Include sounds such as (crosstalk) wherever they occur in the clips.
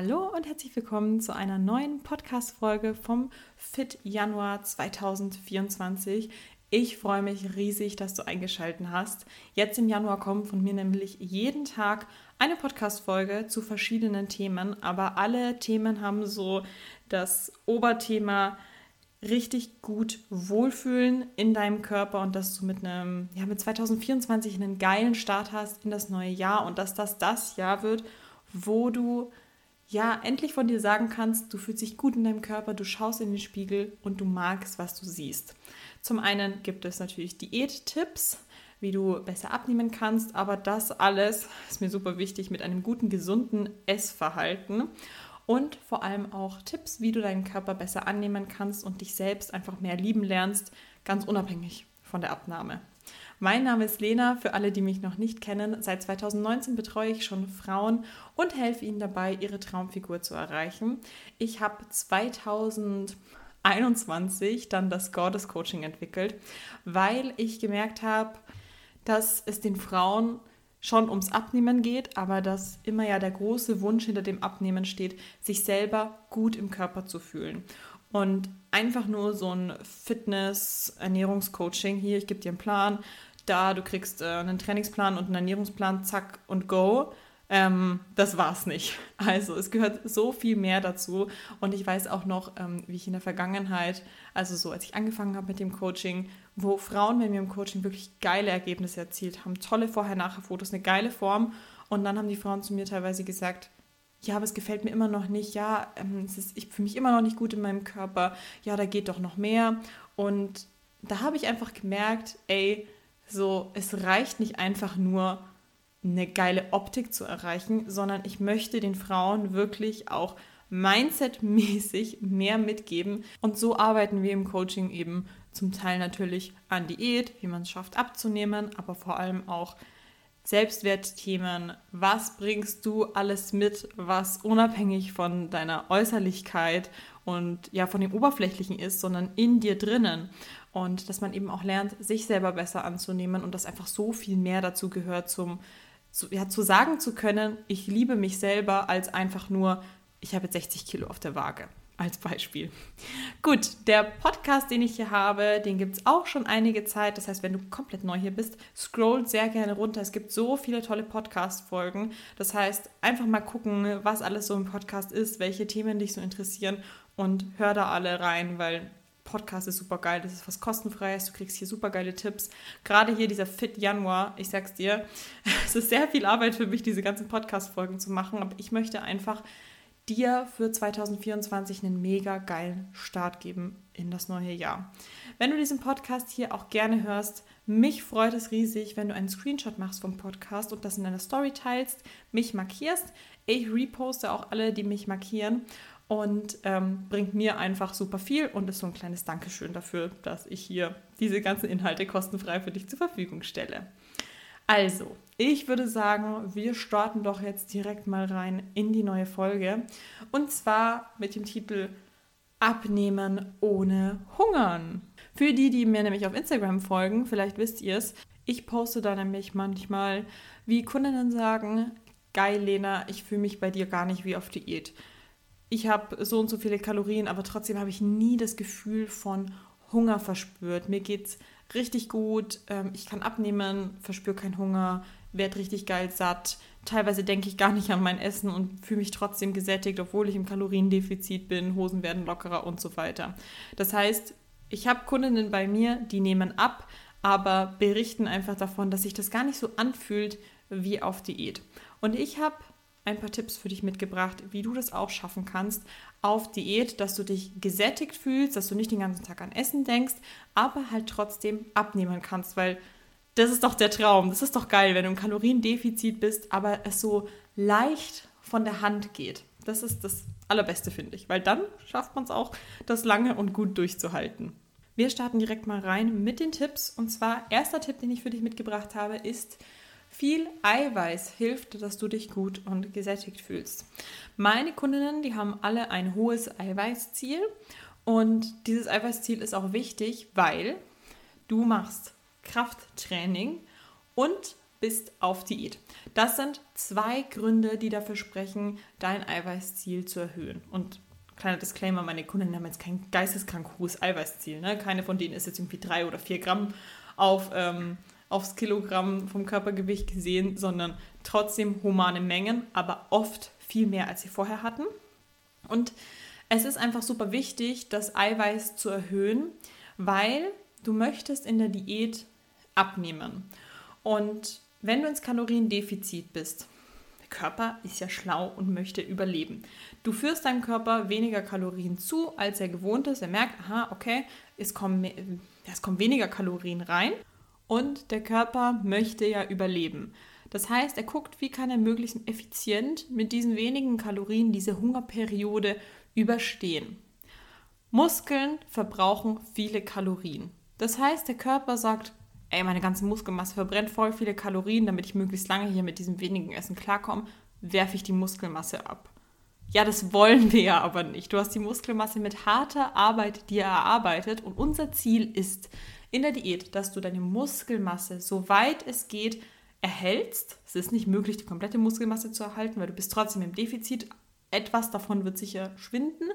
Hallo und herzlich willkommen zu einer neuen Podcast-Folge vom Fit Januar 2024. Ich freue mich riesig, dass du eingeschaltet hast. Jetzt im Januar kommt von mir nämlich jeden Tag eine Podcast-Folge zu verschiedenen Themen, aber alle Themen haben so das Oberthema richtig gut wohlfühlen in deinem Körper und dass du mit einem, ja, mit 2024 einen geilen Start hast in das neue Jahr und dass das das Jahr wird, wo du ja endlich von dir sagen kannst, du fühlst dich gut in deinem Körper, du schaust in den Spiegel und du magst, was du siehst. Zum einen gibt es natürlich Diät-Tipps, wie du besser abnehmen kannst, aber das alles ist mir super wichtig mit einem guten, gesunden Essverhalten und vor allem auch Tipps, wie du deinen Körper besser annehmen kannst und dich selbst einfach mehr lieben lernst, ganz unabhängig von der Abnahme. Mein Name ist Lena, für alle, die mich noch nicht kennen. Seit 2019 betreue ich schon Frauen und helfe ihnen dabei, ihre Traumfigur zu erreichen. Ich habe 2021 dann das Goddess Coaching entwickelt, weil ich gemerkt habe, dass es den Frauen schon ums Abnehmen geht, aber dass immer ja der große Wunsch hinter dem Abnehmen steht, sich selber gut im Körper zu fühlen. Und einfach nur so ein Fitness-Ernährungscoaching hier, ich gebe dir einen Plan, da, du kriegst äh, einen Trainingsplan und einen Ernährungsplan, zack und go. Ähm, das war's nicht. (laughs) Also es gehört so viel mehr dazu. Und ich weiß auch noch, ähm, wie ich in der Vergangenheit, also so als ich angefangen habe mit dem Coaching, wo Frauen bei mir im Coaching wirklich geile Ergebnisse erzielt haben, tolle Vorher-Nachher-Fotos, eine geile Form. Und dann haben die Frauen zu mir teilweise gesagt, ja, aber es gefällt mir immer noch nicht, ja, ähm, es ist, ich fühle mich immer noch nicht gut in meinem Körper, ja, da geht doch noch mehr. Und da habe ich einfach gemerkt, ey, so, es reicht nicht einfach nur, eine geile Optik zu erreichen, sondern ich möchte den Frauen wirklich auch Mindset-mäßig mehr mitgeben. Und so arbeiten wir im Coaching eben zum Teil natürlich an Diät, wie man es schafft abzunehmen, aber vor allem auch Selbstwertthemen. Was bringst du alles mit, was unabhängig von deiner Äußerlichkeit und ja von dem Oberflächlichen ist, sondern in dir drinnen. Und dass man eben auch lernt, sich selber besser anzunehmen und dass einfach so viel mehr dazu gehört, zum, zu, ja, zu sagen zu können, ich liebe mich selber, als einfach nur, ich habe jetzt 60 Kilo auf der Waage. Als Beispiel. Gut, der Podcast, den ich hier habe, den gibt es auch schon einige Zeit. Das heißt, wenn du komplett neu hier bist, scroll sehr gerne runter. Es gibt so viele tolle Podcast-Folgen. Das heißt, einfach mal gucken, was alles so im Podcast ist, welche Themen dich so interessieren und hör da alle rein, weil Podcast ist super geil, das ist was kostenfreies, du kriegst hier super geile Tipps. Gerade hier dieser Fit Januar, ich sag's dir, (laughs) es ist sehr viel Arbeit für mich, diese ganzen Podcast-Folgen zu machen, aber ich möchte einfach dir für 2024 einen mega geilen Start geben in das neue Jahr. Wenn du diesen Podcast hier auch gerne hörst, mich freut es riesig, wenn du einen Screenshot machst vom Podcast und das in deiner Story teilst, mich markierst. Ich reposte auch alle, die mich markieren und ähm, bringt mir einfach super viel und ist so ein kleines Dankeschön dafür, dass ich hier diese ganzen Inhalte kostenfrei für dich zur Verfügung stelle. Also, ich würde sagen, wir starten doch jetzt direkt mal rein in die neue Folge und zwar mit dem Titel Abnehmen ohne Hungern. Für die, die mir nämlich auf Instagram folgen, vielleicht wisst ihr es, ich poste da nämlich manchmal, wie Kundinnen sagen, geil Lena, ich fühle mich bei dir gar nicht wie auf Diät ich habe so und so viele Kalorien, aber trotzdem habe ich nie das Gefühl von Hunger verspürt. Mir geht es richtig gut, ähm, ich kann abnehmen, verspüre keinen Hunger, werde richtig geil satt. Teilweise denke ich gar nicht an mein Essen und fühle mich trotzdem gesättigt, obwohl ich im Kaloriendefizit bin, Hosen werden lockerer und so weiter. Das heißt, ich habe Kundinnen bei mir, die nehmen ab, aber berichten einfach davon, dass sich das gar nicht so anfühlt wie auf Diät. Und ich habe ein paar Tipps für dich mitgebracht, wie du das auch schaffen kannst auf Diät, dass du dich gesättigt fühlst, dass du nicht den ganzen Tag an Essen denkst, aber halt trotzdem abnehmen kannst, weil das ist doch der Traum. Das ist doch geil, wenn du im Kaloriendefizit bist, aber es so leicht von der Hand geht. Das ist das Allerbeste, finde ich, weil dann schafft man es auch, das lange und gut durchzuhalten. Wir starten direkt mal rein mit den Tipps. Und zwar, erster Tipp, den ich für dich mitgebracht habe, ist, viel Eiweiß hilft, dass du dich gut und gesättigt fühlst. Meine Kundinnen, die haben alle ein hohes Eiweißziel und dieses Eiweißziel ist auch wichtig, weil du machst Krafttraining und bist auf Diät. Das sind zwei Gründe, die dafür sprechen, dein Eiweißziel zu erhöhen. Und kleiner Disclaimer, meine Kunden haben jetzt kein geisteskrank hohes Eiweißziel. Ne? Keine von denen ist jetzt irgendwie drei oder vier Gramm auf, ähm, aufs Kilogramm vom Körpergewicht gesehen, sondern trotzdem humane Mengen, aber oft viel mehr, als sie vorher hatten. Und es ist einfach super wichtig, das Eiweiß zu erhöhen, weil du möchtest in der Diät abnehmen. Und wenn du ins Kaloriendefizit bist, der Körper ist ja schlau und möchte überleben. Du führst deinem Körper weniger Kalorien zu, als er gewohnt ist. Er merkt, aha, okay, es kommen, es kommen weniger Kalorien rein und der Körper möchte ja überleben. Das heißt, er guckt, wie kann er möglichst effizient mit diesen wenigen Kalorien diese Hungerperiode überstehen. Muskeln verbrauchen viele Kalorien. Das heißt, der Körper sagt, ey, meine ganze Muskelmasse verbrennt voll viele Kalorien, damit ich möglichst lange hier mit diesem wenigen Essen klarkomme, werfe ich die Muskelmasse ab. Ja, das wollen wir ja aber nicht. Du hast die Muskelmasse mit harter Arbeit dir erarbeitet und unser Ziel ist in der Diät, dass du deine Muskelmasse, soweit es geht, erhältst. Es ist nicht möglich, die komplette Muskelmasse zu erhalten, weil du bist trotzdem im Defizit. Etwas davon wird sicher schwinden,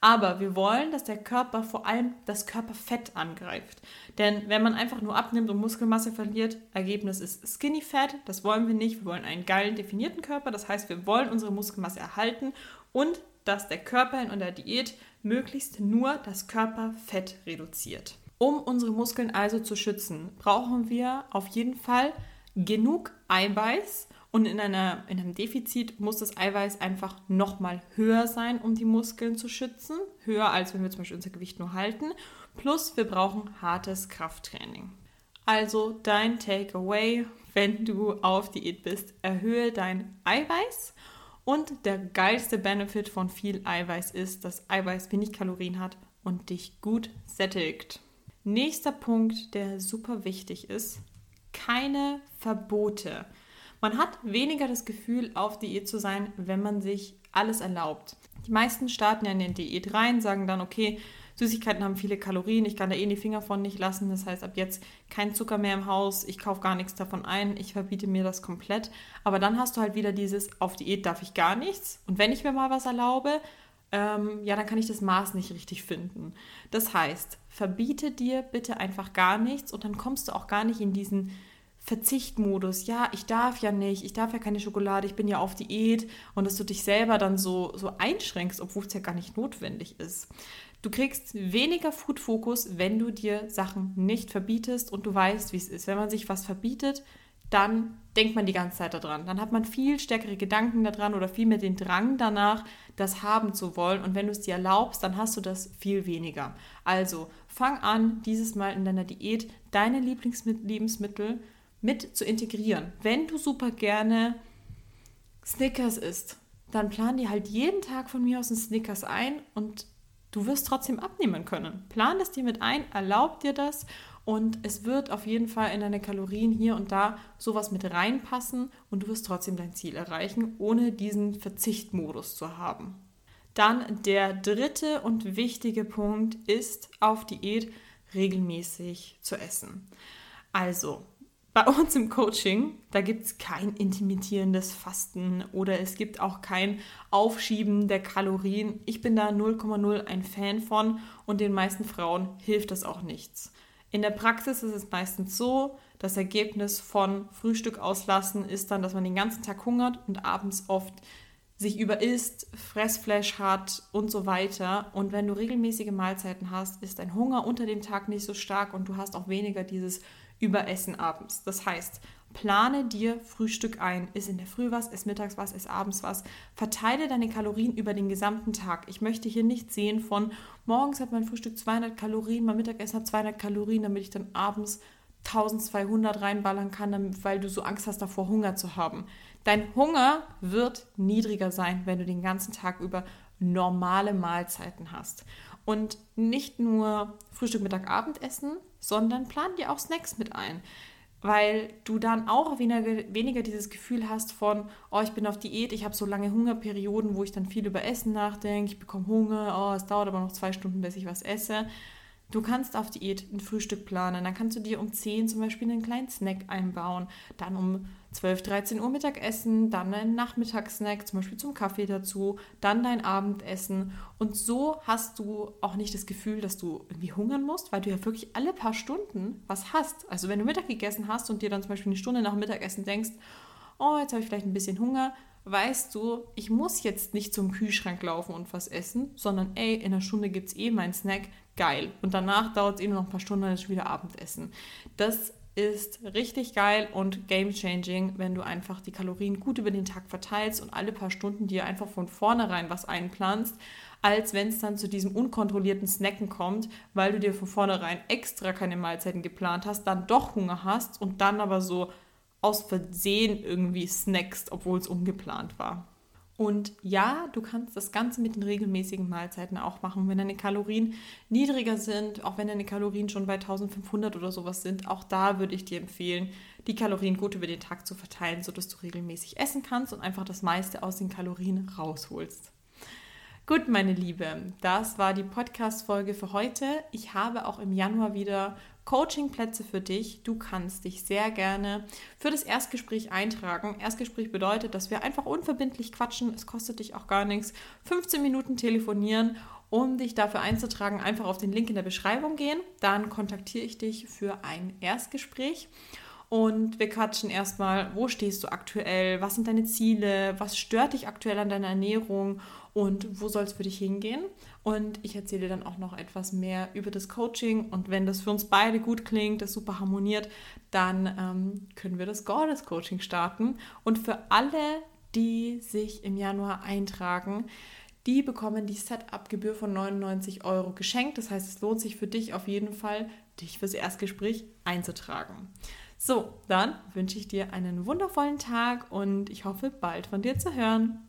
aber wir wollen, dass der Körper vor allem das Körperfett angreift. Denn wenn man einfach nur abnimmt und Muskelmasse verliert, Ergebnis ist Skinny Fat. Das wollen wir nicht. Wir wollen einen geilen, definierten Körper. Das heißt, wir wollen unsere Muskelmasse erhalten und dass der Körper in der Diät möglichst nur das Körperfett reduziert. Um unsere Muskeln also zu schützen, brauchen wir auf jeden Fall genug Eiweiß und in, einer, in einem Defizit muss das Eiweiß einfach nochmal höher sein, um die Muskeln zu schützen. Höher als wenn wir zum Beispiel unser Gewicht nur halten. Plus wir brauchen hartes Krafttraining. Also dein Takeaway, wenn du auf Diät bist, erhöhe dein Eiweiß. Und der geilste Benefit von viel Eiweiß ist, dass Eiweiß wenig Kalorien hat und dich gut sättigt. Nächster Punkt, der super wichtig ist, keine Verbote. Man hat weniger das Gefühl, auf Diät zu sein, wenn man sich alles erlaubt. Die meisten starten ja in den Diät rein, sagen dann, okay, Süßigkeiten haben viele Kalorien, ich kann da eh die Finger von nicht lassen. Das heißt, ab jetzt kein Zucker mehr im Haus, ich kaufe gar nichts davon ein, ich verbiete mir das komplett. Aber dann hast du halt wieder dieses, auf Diät darf ich gar nichts. Und wenn ich mir mal was erlaube, ähm, ja, dann kann ich das Maß nicht richtig finden. Das heißt, verbiete dir bitte einfach gar nichts und dann kommst du auch gar nicht in diesen Verzichtmodus, ja, ich darf ja nicht, ich darf ja keine Schokolade, ich bin ja auf Diät und dass du dich selber dann so, so einschränkst, obwohl es ja gar nicht notwendig ist. Du kriegst weniger Food-Fokus, wenn du dir Sachen nicht verbietest und du weißt, wie es ist. Wenn man sich was verbietet, dann denkt man die ganze Zeit daran. Dann hat man viel stärkere Gedanken daran oder viel mehr den Drang danach, das haben zu wollen. Und wenn du es dir erlaubst, dann hast du das viel weniger. Also fang an, dieses Mal in deiner Diät deine Lieblingslebensmittel mit zu integrieren. Wenn du super gerne Snickers isst, dann plan dir halt jeden Tag von mir aus einen Snickers ein und du wirst trotzdem abnehmen können. Plan das dir mit ein, erlaub dir das und es wird auf jeden Fall in deine Kalorien hier und da sowas mit reinpassen und du wirst trotzdem dein Ziel erreichen, ohne diesen Verzichtmodus zu haben. Dann der dritte und wichtige Punkt ist auf Diät regelmäßig zu essen. Also, bei uns im Coaching, da gibt es kein intimidierendes Fasten oder es gibt auch kein Aufschieben der Kalorien. Ich bin da 0,0 ein Fan von und den meisten Frauen hilft das auch nichts. In der Praxis ist es meistens so, das Ergebnis von Frühstück auslassen ist dann, dass man den ganzen Tag hungert und abends oft sich überisst, Fressflash hat und so weiter. Und wenn du regelmäßige Mahlzeiten hast, ist dein Hunger unter dem Tag nicht so stark und du hast auch weniger dieses über Essen abends. Das heißt, plane dir Frühstück ein. Ist in der Früh was, ist mittags was, ist abends was. Verteile deine Kalorien über den gesamten Tag. Ich möchte hier nicht sehen von morgens hat mein Frühstück 200 Kalorien, mein Mittagessen hat 200 Kalorien, damit ich dann abends 1200 reinballern kann, weil du so Angst hast davor, Hunger zu haben. Dein Hunger wird niedriger sein, wenn du den ganzen Tag über normale Mahlzeiten hast. Und nicht nur Frühstück, Mittag, Abendessen, sondern plan dir auch Snacks mit ein. Weil du dann auch weniger, weniger dieses Gefühl hast von, oh, ich bin auf Diät, ich habe so lange Hungerperioden, wo ich dann viel über Essen nachdenke, ich bekomme Hunger, oh, es dauert aber noch zwei Stunden, bis ich was esse. Du kannst auf Diät ein Frühstück planen, dann kannst du dir um 10 zum Beispiel einen kleinen Snack einbauen, dann um 12, 13 Uhr Mittagessen, dann ein Nachmittagssnack, zum Beispiel zum Kaffee dazu, dann dein Abendessen. Und so hast du auch nicht das Gefühl, dass du irgendwie hungern musst, weil du ja wirklich alle paar Stunden was hast. Also wenn du Mittag gegessen hast und dir dann zum Beispiel eine Stunde nach dem Mittagessen denkst, oh, jetzt habe ich vielleicht ein bisschen Hunger, weißt du, ich muss jetzt nicht zum Kühlschrank laufen und was essen, sondern ey, in einer Stunde gibt es eh meinen Snack, geil. Und danach dauert es eben noch ein paar Stunden, dann ist schon wieder Abendessen. Das ist richtig geil und game changing, wenn du einfach die Kalorien gut über den Tag verteilst und alle paar Stunden dir einfach von vornherein was einplanst, als wenn es dann zu diesem unkontrollierten Snacken kommt, weil du dir von vornherein extra keine Mahlzeiten geplant hast, dann doch Hunger hast und dann aber so aus Versehen irgendwie snackst, obwohl es ungeplant war. Und ja, du kannst das Ganze mit den regelmäßigen Mahlzeiten auch machen. Wenn deine Kalorien niedriger sind, auch wenn deine Kalorien schon bei 1500 oder sowas sind, auch da würde ich dir empfehlen, die Kalorien gut über den Tag zu verteilen, sodass du regelmäßig essen kannst und einfach das meiste aus den Kalorien rausholst. Gut, meine Liebe, das war die Podcast-Folge für heute. Ich habe auch im Januar wieder Coachingplätze für dich. Du kannst dich sehr gerne für das Erstgespräch eintragen. Erstgespräch bedeutet, dass wir einfach unverbindlich quatschen. Es kostet dich auch gar nichts. 15 Minuten telefonieren. Um dich dafür einzutragen, einfach auf den Link in der Beschreibung gehen. Dann kontaktiere ich dich für ein Erstgespräch. Und wir quatschen erstmal, wo stehst du aktuell, was sind deine Ziele, was stört dich aktuell an deiner Ernährung und wo soll es für dich hingehen. Und ich erzähle dann auch noch etwas mehr über das Coaching. Und wenn das für uns beide gut klingt, das super harmoniert, dann ähm, können wir das Goddess Coaching starten. Und für alle, die sich im Januar eintragen, die bekommen die Setup-Gebühr von 99 Euro geschenkt. Das heißt, es lohnt sich für dich auf jeden Fall, dich fürs Erstgespräch einzutragen. So, dann wünsche ich dir einen wundervollen Tag und ich hoffe, bald von dir zu hören.